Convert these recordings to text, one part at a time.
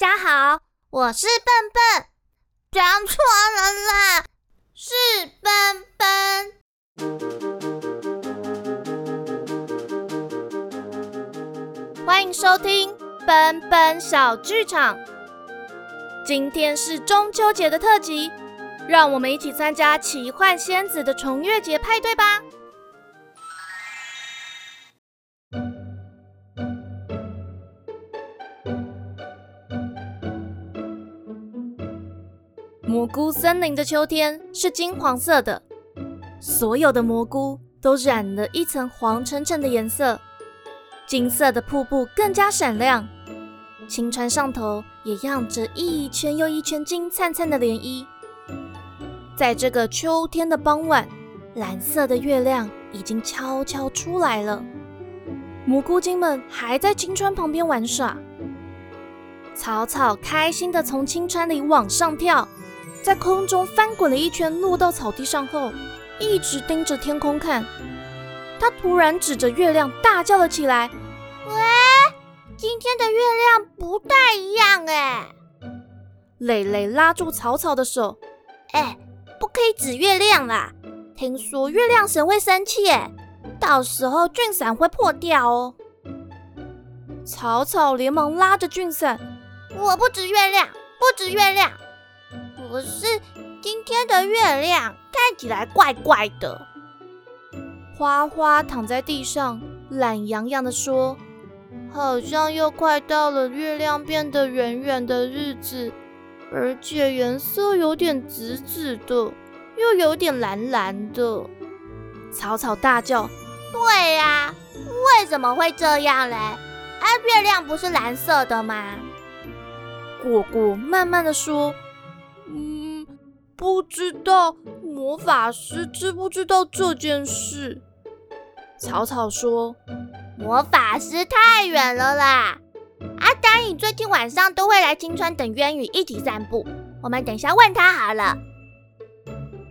大家好，我是笨笨，讲错了啦，是笨笨。欢迎收听笨笨小剧场。今天是中秋节的特辑，让我们一起参加奇幻仙子的重月节派对吧。森林的秋天是金黄色的，所有的蘑菇都染了一层黄澄澄的颜色，金色的瀑布更加闪亮，青川上头也漾着一圈又一圈金灿灿的涟漪。在这个秋天的傍晚，蓝色的月亮已经悄悄出来了，蘑菇精们还在青川旁边玩耍。草草开心地从青川里往上跳。在空中翻滚了一圈，落到草地上后，一直盯着天空看。他突然指着月亮大叫了起来：“喂，今天的月亮不太一样哎！”蕾蕾拉住草草的手：“哎，不可以指月亮啦！听说月亮神会生气哎，到时候俊伞会破掉哦。”草草连忙拉着俊伞：“我不指月亮，不指月亮。”可是今天的月亮看起来怪怪的。花花躺在地上，懒洋洋的说：“好像又快到了月亮变得圆圆的日子，而且颜色有点紫紫的，又有点蓝蓝的。”草草大叫：“对呀，为什么会这样嘞？啊，月亮不是蓝色的吗？”果果慢慢的说。不知道魔法师知不知道这件事？草草说：“魔法师太远了啦。”阿丹影最近晚上都会来青川等渊羽一起散步，我们等下问他好了。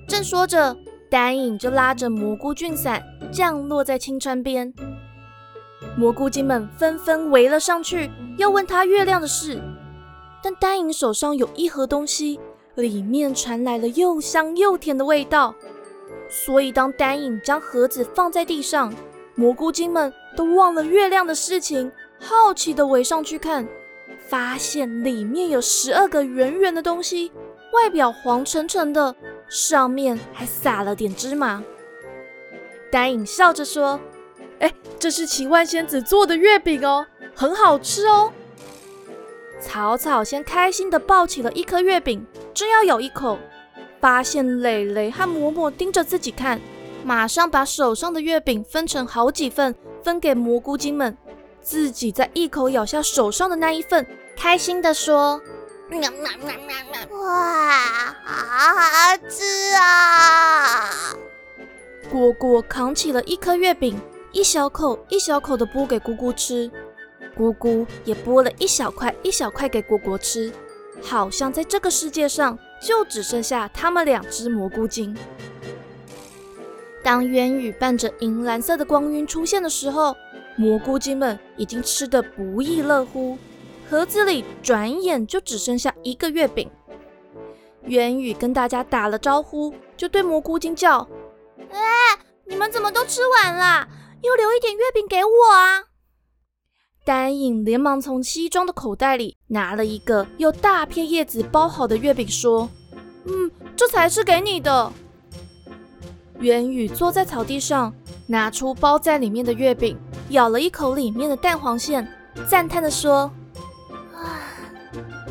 正说着，丹影就拉着蘑菇菌伞降落在青川边，蘑菇精们纷纷围了上去，要问他月亮的事。但丹影手上有一盒东西。里面传来了又香又甜的味道，所以当丹影将盒子放在地上，蘑菇精们都忘了月亮的事情，好奇的围上去看，发现里面有十二个圆圆的东西，外表黄澄澄的，上面还撒了点芝麻。丹影笑着说：“哎，这是奇幻仙子做的月饼哦，很好吃哦。”草草先开心的抱起了一颗月饼。正要咬一口，发现蕾蕾和嬷嬷盯着自己看，马上把手上的月饼分成好几份，分给蘑菇精们，自己再一口咬下手上的那一份，开心地说：“哇，好好吃啊！”果果扛起了一颗月饼，一小口一小口的剥给姑姑吃，姑姑也剥了一小块一小块给果果吃。好像在这个世界上就只剩下他们两只蘑菇精。当渊羽伴着银蓝色的光晕出现的时候，蘑菇精们已经吃得不亦乐乎，盒子里转眼就只剩下一个月饼。渊羽跟大家打了招呼，就对蘑菇精叫：“哎，你们怎么都吃完了？又留一点月饼给我啊！”丹影连忙从西装的口袋里拿了一个用大片叶子包好的月饼，说：“嗯，这才是给你的。”元宇坐在草地上，拿出包在里面的月饼，咬了一口里面的蛋黄馅，赞叹地说：“啊，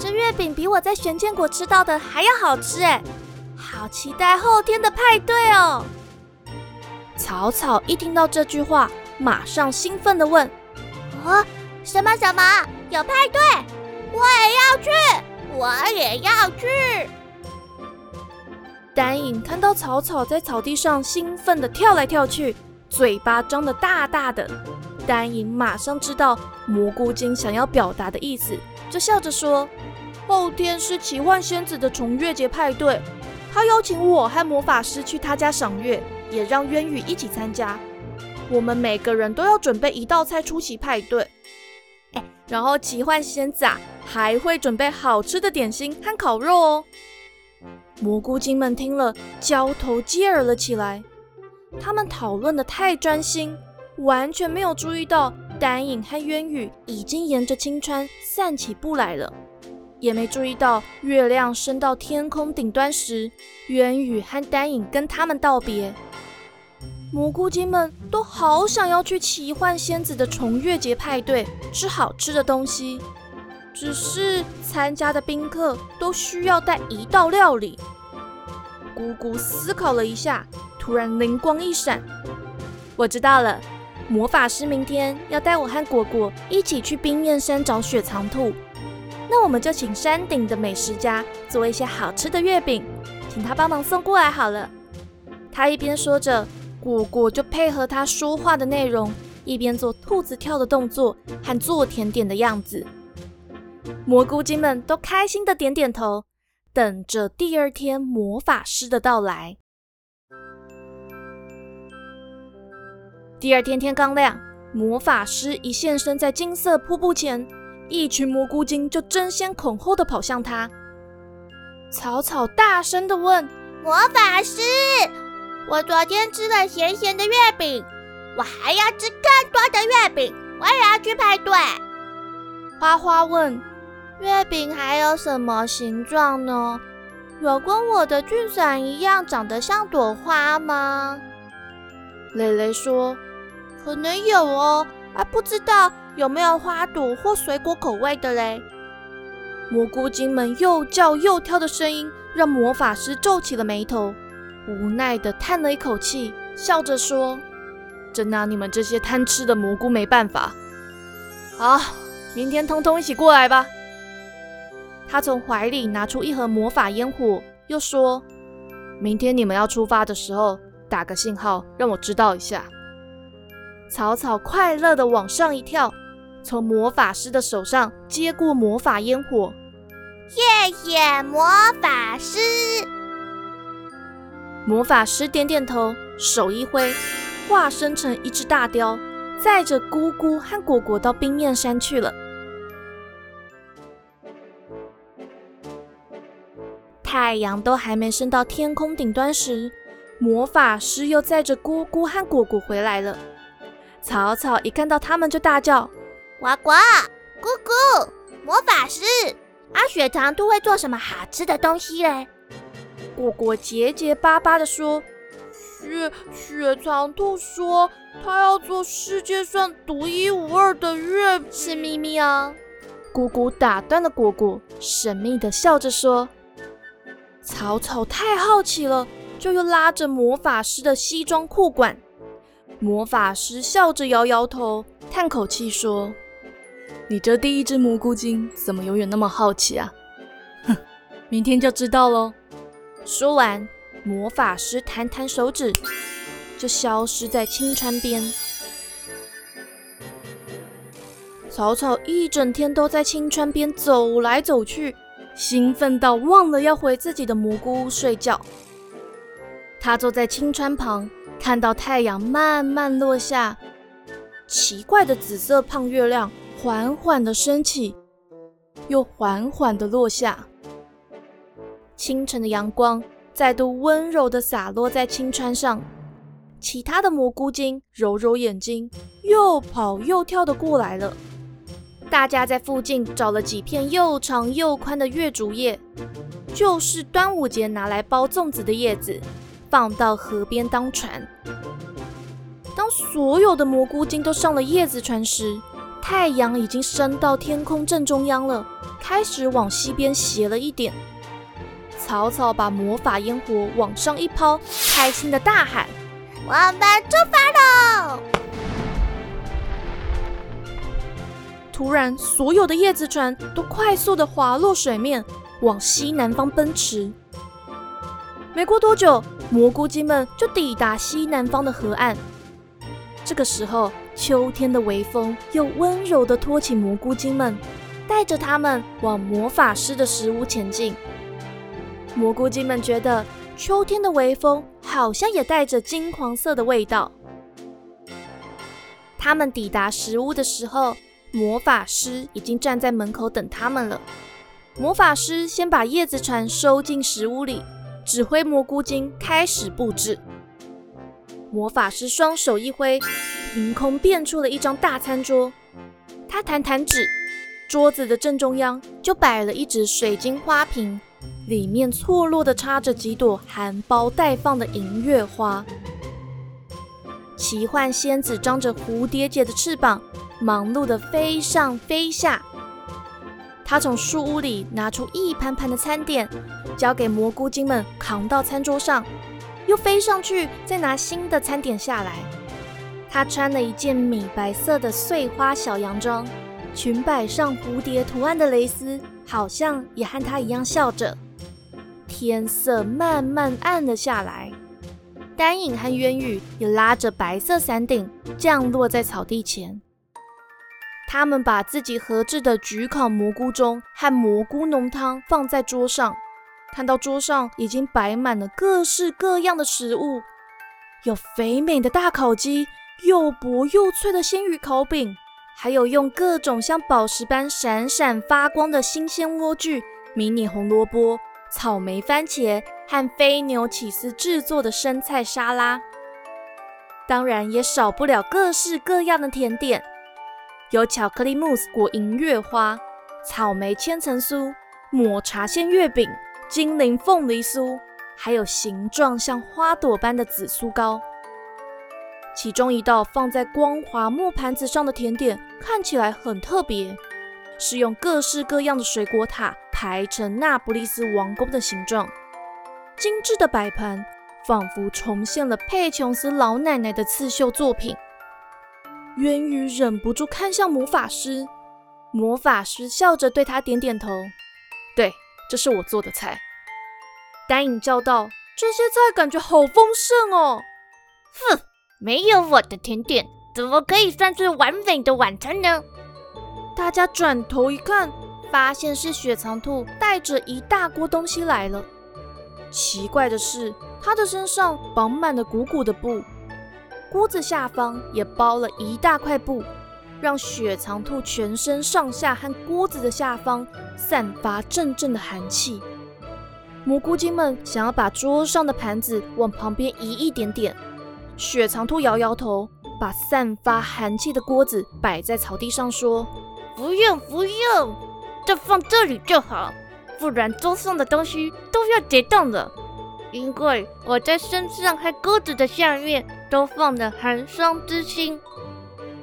这月饼比我在玄剑国吃到的还要好吃哎！好期待后天的派对哦！”草草一听到这句话，马上兴奋地问：“啊？”什么什么有派对？我也要去，我也要去。丹影看到草草在草地上兴奋地跳来跳去，嘴巴张得大大的。丹影马上知道蘑菇精想要表达的意思，就笑着说：“后天是奇幻仙子的重月节派对，他邀请我和魔法师去他家赏月，也让渊羽一起参加。我们每个人都要准备一道菜出席派对。”然后奇幻仙子啊，还会准备好吃的点心和烤肉哦。蘑菇精们听了，交头接耳了起来。他们讨论的太专心，完全没有注意到丹影和渊羽已经沿着青川散起步来了，也没注意到月亮升到天空顶端时，渊羽和丹影跟他们道别。蘑菇精们都好想要去奇幻仙子的重月节派对吃好吃的东西。只是参加的宾客都需要带一道料理。姑姑思考了一下，突然灵光一闪，我知道了，魔法师明天要带我和果果一起去冰面山找雪藏兔。那我们就请山顶的美食家做一些好吃的月饼，请他帮忙送过来好了。他一边说着，果果就配合他说话的内容，一边做兔子跳的动作和做甜点的样子。蘑菇精们都开心的点点头，等着第二天魔法师的到来。第二天天刚亮，魔法师一现身在金色瀑布前，一群蘑菇精就争先恐后的跑向他。草草大声的问：“魔法师，我昨天吃了咸咸的月饼，我还要吃更多的月饼，我也要去排队。”花花问。月饼还有什么形状呢？有跟我的菌伞一样长得像朵花吗？蕾蕾说：“可能有哦，啊，不知道有没有花朵或水果口味的嘞。”蘑菇精们又叫又跳的声音让魔法师皱起了眉头，无奈的叹了一口气，笑着说：“真拿你们这些贪吃的蘑菇没办法。好，明天通通一起过来吧。”他从怀里拿出一盒魔法烟火，又说：“明天你们要出发的时候，打个信号让我知道一下。”草草快乐的往上一跳，从魔法师的手上接过魔法烟火。谢谢魔法师。魔法师点点头，手一挥，化身成一只大雕，载着姑姑和果果到冰面山去了。太阳都还没升到天空顶端时，魔法师又载着姑姑和果果回来了。草草一看到他们就大叫：“呱呱，姑姑，魔法师，阿，雪糖兔会做什么好吃的东西嘞？”果果结结巴巴地说：“雪雪藏兔说，他要做世界上独一无二的月饼，是秘密啊。”姑姑打断了果果，神秘地笑着说。草草太好奇了，就又拉着魔法师的西装裤管。魔法师笑着摇摇头，叹口气说：“你这第一只蘑菇精怎么永远那么好奇啊？”哼，明天就知道喽。说完，魔法师弹弹手指，就消失在青川边。草草一整天都在青川边走来走去。兴奋到忘了要回自己的蘑菇屋睡觉。他坐在青川旁，看到太阳慢慢落下，奇怪的紫色胖月亮缓缓的升起，又缓缓的落下。清晨的阳光再度温柔的洒落在青川上。其他的蘑菇精揉揉眼睛，又跑又跳的过来了。大家在附近找了几片又长又宽的月竹叶，就是端午节拿来包粽子的叶子，放到河边当船。当所有的蘑菇精都上了叶子船时，太阳已经升到天空正中央了，开始往西边斜了一点。草草把魔法烟火往上一抛，开心的大喊：“我们出发喽！”突然，所有的叶子船都快速的滑落水面，往西南方奔驰。没过多久，蘑菇精们就抵达西南方的河岸。这个时候，秋天的微风又温柔的托起蘑菇精们，带着他们往魔法师的食屋前进。蘑菇精们觉得，秋天的微风好像也带着金黄色的味道。他们抵达食屋的时候。魔法师已经站在门口等他们了。魔法师先把叶子船收进食屋里，指挥蘑菇精开始布置。魔法师双手一挥，凭空变出了一张大餐桌。他弹弹指，桌子的正中央就摆了一只水晶花瓶，里面错落的插着几朵含苞待放的银月花。奇幻仙子张着蝴蝶结的翅膀，忙碌地飞上飞下。她从树屋里拿出一盘盘的餐点，交给蘑菇精们扛到餐桌上，又飞上去再拿新的餐点下来。她穿了一件米白色的碎花小洋装，裙摆上蝴蝶图案的蕾丝，好像也和她一样笑着。天色慢慢暗了下来。丹影和渊羽也拉着白色伞顶降落在草地前。他们把自己合制的焗烤蘑菇盅和蘑菇浓汤放在桌上，看到桌上已经摆满了各式各样的食物，有肥美的大烤鸡，又薄又脆的鲜鱼烤饼，还有用各种像宝石般闪闪发光的新鲜莴苣、迷你红萝卜、草莓番茄。和飞牛起司制作的生菜沙拉，当然也少不了各式各样的甜点，有巧克力慕斯裹银月花、草莓千层酥、抹茶馅月饼、精灵凤梨酥，还有形状像花朵般的紫苏糕。其中一道放在光滑木盘子上的甜点看起来很特别，是用各式各样的水果塔排成那不勒斯王宫的形状。精致的摆盘，仿佛重现了佩琼斯老奶奶的刺绣作品。渊羽忍不住看向魔法师，魔法师笑着对他点点头：“对，这是我做的菜。”丹影叫道：“这些菜感觉好丰盛哦！”“哼，没有我的甜点，怎么可以算是完美的晚餐呢？”大家转头一看，发现是雪藏兔带着一大锅东西来了。奇怪的是，他的身上绑满了鼓鼓的布，锅子下方也包了一大块布，让雪藏兔全身上下和锅子的下方散发阵阵的寒气。蘑菇精们想要把桌上的盘子往旁边移一点点，雪藏兔摇摇头，把散发寒气的锅子摆在草地上，说：“不用，不用，就放这里就好。”不然桌上的东西都要结冻了，因为我在身上和锅子的下面都放了寒霜之心。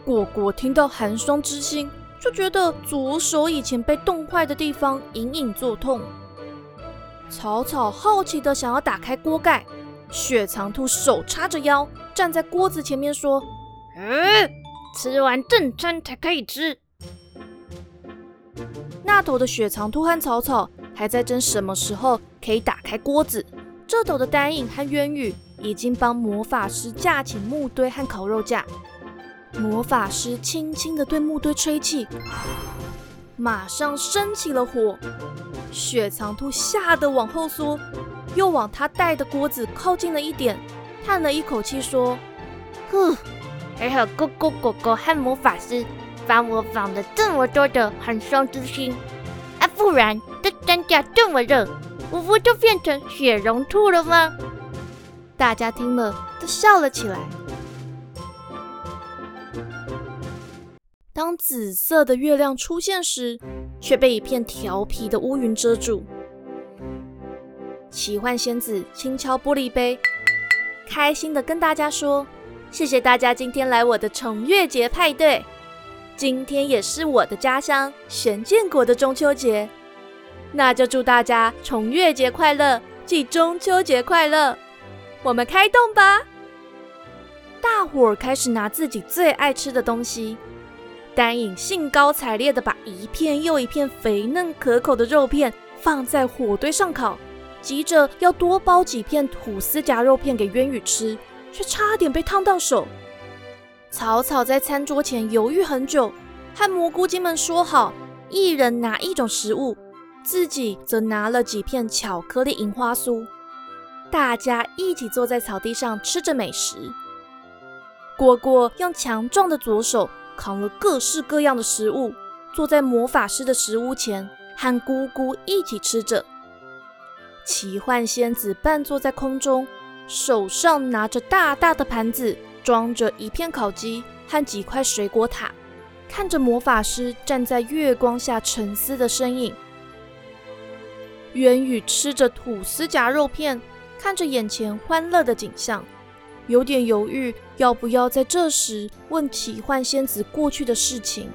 果果听到寒霜之心，就觉得左手以前被冻坏的地方隐隐作痛。草草好奇的想要打开锅盖，雪藏兔手叉着腰站在锅子前面说：“嗯，吃完正餐才可以吃。”那头的雪藏兔和草草。还在争什么时候可以打开锅子。这头的丹影和渊羽已经帮魔法师架起木堆和烤肉架。魔法师轻轻地对木堆吹气，马上升起了火。雪藏兔吓得往后缩，又往他带的锅子靠近了一点，叹了一口气说：“哼，还好哥哥哥哥和魔法师帮我放了这么多的寒霜之心。”不然这山下这么热，我不就变成雪绒兔了吗？大家听了都笑了起来。当紫色的月亮出现时，却被一片调皮的乌云遮住。奇幻仙子轻敲玻璃杯，开心的跟大家说：“谢谢大家今天来我的重月节派对。”今天也是我的家乡玄剑国的中秋节，那就祝大家重月节快乐，即中秋节快乐！我们开动吧！大伙儿开始拿自己最爱吃的东西，丹影兴高采烈地把一片又一片肥嫩可口的肉片放在火堆上烤，急着要多包几片吐司夹肉片给渊羽吃，却差点被烫到手。草草在餐桌前犹豫很久，和蘑菇精们说好，一人拿一种食物，自己则拿了几片巧克力银花酥。大家一起坐在草地上吃着美食。果果用强壮的左手扛了各式各样的食物，坐在魔法师的食物前，和姑姑一起吃着。奇幻仙子半坐在空中，手上拿着大大的盘子，装着一片烤鸡和几块水果塔，看着魔法师站在月光下沉思的身影。渊宇吃着吐司夹肉片，看着眼前欢乐的景象，有点犹豫要不要在这时问奇幻仙子过去的事情。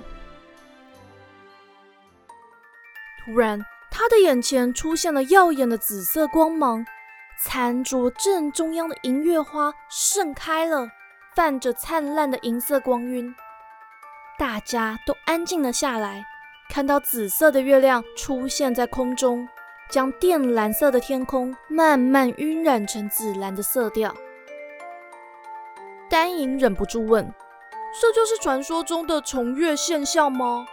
突然，他的眼前出现了耀眼的紫色光芒，餐桌正中央的银月花盛开了，泛着灿烂的银色光晕。大家都安静了下来，看到紫色的月亮出现在空中。将靛蓝色的天空慢慢晕染成紫蓝的色调。丹影忍不住问：“这就是传说中的重月现象吗？”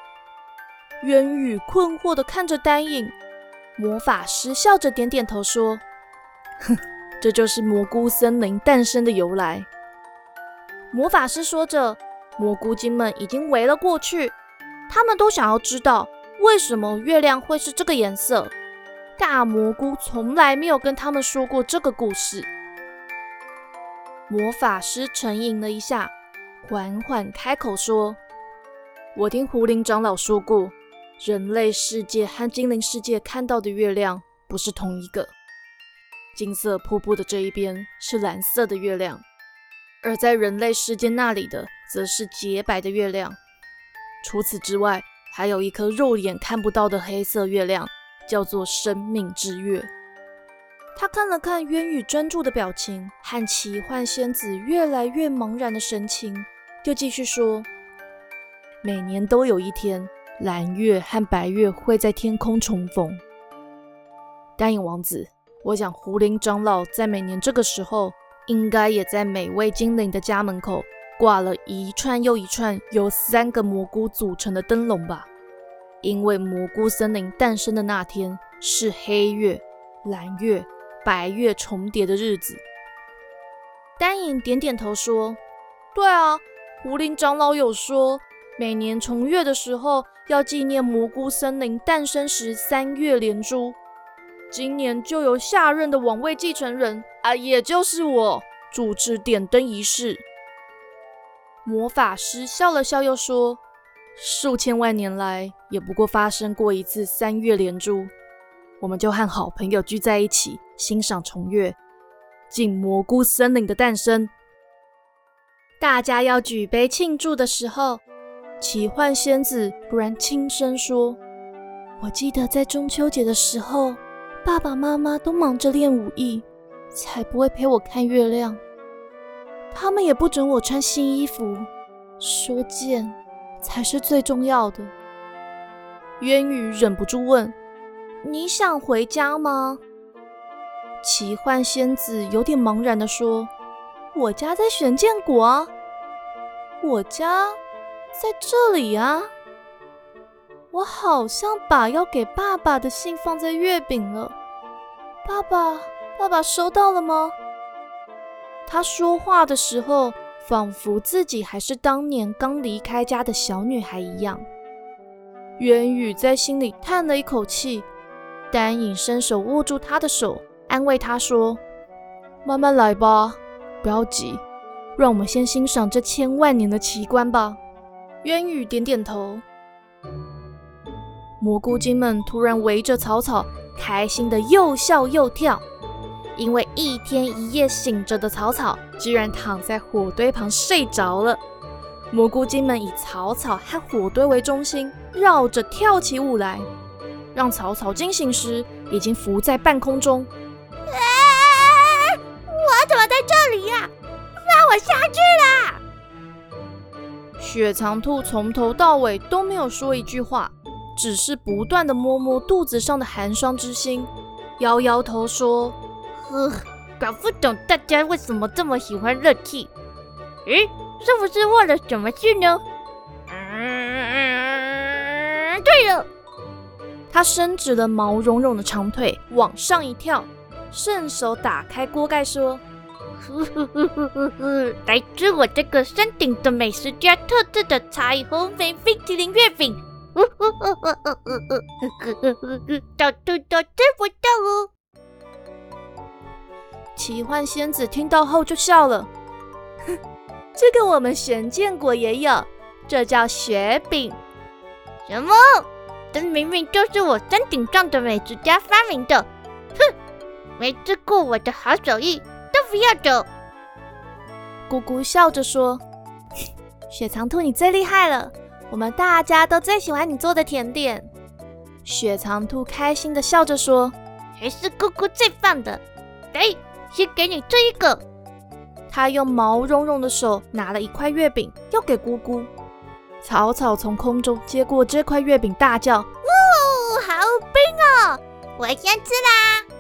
渊羽困惑地看着丹影，魔法师笑着点点头说：“哼，这就是蘑菇森林诞生的由来。”魔法师说着，蘑菇精们已经围了过去，他们都想要知道为什么月亮会是这个颜色。大蘑菇从来没有跟他们说过这个故事。魔法师沉吟了一下，缓缓开口说：“我听狐灵长老说过，人类世界和精灵世界看到的月亮不是同一个。金色瀑布的这一边是蓝色的月亮，而在人类世界那里的则是洁白的月亮。除此之外，还有一颗肉眼看不到的黑色月亮。”叫做生命之月。他看了看渊羽专注的表情和奇幻仙子越来越茫然的神情，就继续说：“每年都有一天，蓝月和白月会在天空重逢。丹影王子，我想狐灵长老在每年这个时候，应该也在每位精灵的家门口挂了一串又一串由三个蘑菇组成的灯笼吧。”因为蘑菇森林诞生的那天是黑月、蓝月、白月重叠的日子。丹影点点头说：“对啊，狐灵长老有说，每年重月的时候要纪念蘑菇森林诞生时三月连珠。今年就由下任的王位继承人啊，也就是我主持点灯仪式。”魔法师笑了笑，又说。数千万年来，也不过发生过一次三月连珠，我们就和好朋友聚在一起，欣赏重月，敬蘑菇森林的诞生。大家要举杯庆祝的时候，奇幻仙子突然轻声说：“我记得在中秋节的时候，爸爸妈妈都忙着练武艺，才不会陪我看月亮。他们也不准我穿新衣服，说见。”才是最重要的。渊羽忍不住问：“你想回家吗？”奇幻仙子有点茫然地说：“我家在玄剑国，我家在这里啊。我好像把要给爸爸的信放在月饼了。爸爸，爸爸收到了吗？”他说话的时候。仿佛自己还是当年刚离开家的小女孩一样。元宇在心里叹了一口气，丹影伸手握住他的手，安慰他说：“慢慢来吧，不要急，让我们先欣赏这千万年的奇观吧。”渊宇点点头。蘑菇精们突然围着草草，开心的又笑又跳。因为一天一夜醒着的草草，居然躺在火堆旁睡着了。蘑菇精们以草草和火堆为中心，绕着跳起舞来，让草草惊醒时已经浮在半空中。我怎么在这里呀？放我下去啦！雪藏兔从头到尾都没有说一句话，只是不断的摸摸肚子上的寒霜之心，摇摇头说。呃，搞不懂大家为什么这么喜欢热气？诶，是不是忘了什么事呢？嗯，对了，他伸直了毛茸茸的长腿，往上一跳，顺手打开锅盖，说：“ 来吃我这个山顶的美食家特制的彩虹莓冰淇淋月饼。到处都吃不到哦。奇幻仙子听到后就笑了，哼 这个我们玄剑国也有，这叫雪饼。什么？这明明就是我山顶上的美食家发明的。哼，没吃过我的好手艺，都不要走。姑姑笑着说：“雪藏兔，你最厉害了，我们大家都最喜欢你做的甜点。”雪藏兔开心的笑着说：“还是姑姑最棒的。给，先给你这一个。”他用毛茸茸的手拿了一块月饼，要给姑姑。草草从空中接过这块月饼，大叫：“哇，好冰哦！我先吃啦！”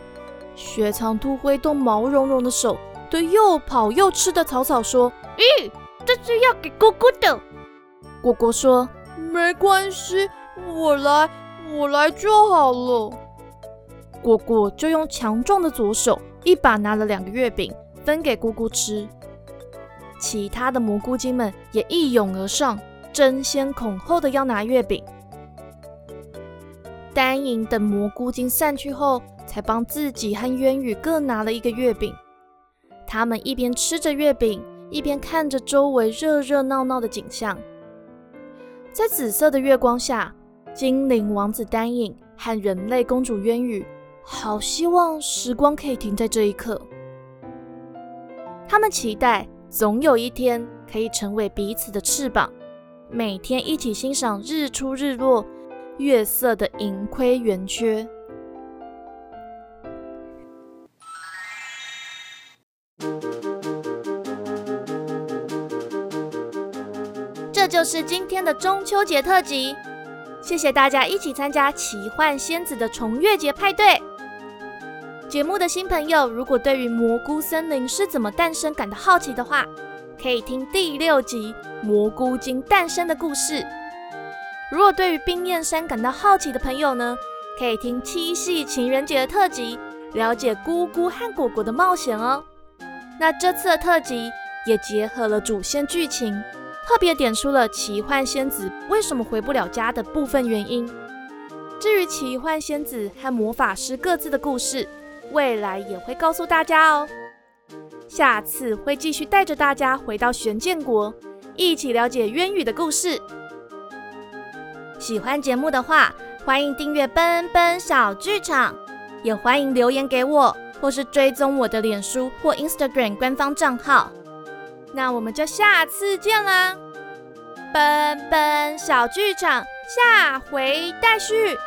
雪藏兔挥动毛茸茸的手，对又跑又吃的草草说：“咦，这是要给姑姑的。”果果说：“没关系，我来，我来就好了。”果果就用强壮的左手，一把拿了两个月饼，分给姑姑吃。其他的蘑菇精们也一拥而上。争先恐后的要拿月饼，丹莹等蘑菇精散去后，才帮自己和渊羽各拿了一个月饼。他们一边吃着月饼，一边看着周围热热闹闹的景象。在紫色的月光下，精灵王子丹影和人类公主渊羽，好希望时光可以停在这一刻。他们期待总有一天可以成为彼此的翅膀。每天一起欣赏日出日落，月色的盈亏圆缺。这就是今天的中秋节特辑，谢谢大家一起参加奇幻仙子的重月节派对。节目的新朋友，如果对于蘑菇森林是怎么诞生感到好奇的话，可以听第六集《蘑菇精诞生的故事》。如果对于冰焰山感到好奇的朋友呢，可以听七夕情人节的特辑，了解姑姑和果果的冒险哦。那这次的特辑也结合了主线剧情，特别点出了奇幻仙子为什么回不了家的部分原因。至于奇幻仙子和魔法师各自的故事，未来也会告诉大家哦。下次会继续带着大家回到玄剑国，一起了解渊羽的故事。喜欢节目的话，欢迎订阅奔奔小剧场，也欢迎留言给我，或是追踪我的脸书或 Instagram 官方账号。那我们就下次见啦！奔奔小剧场下回待续。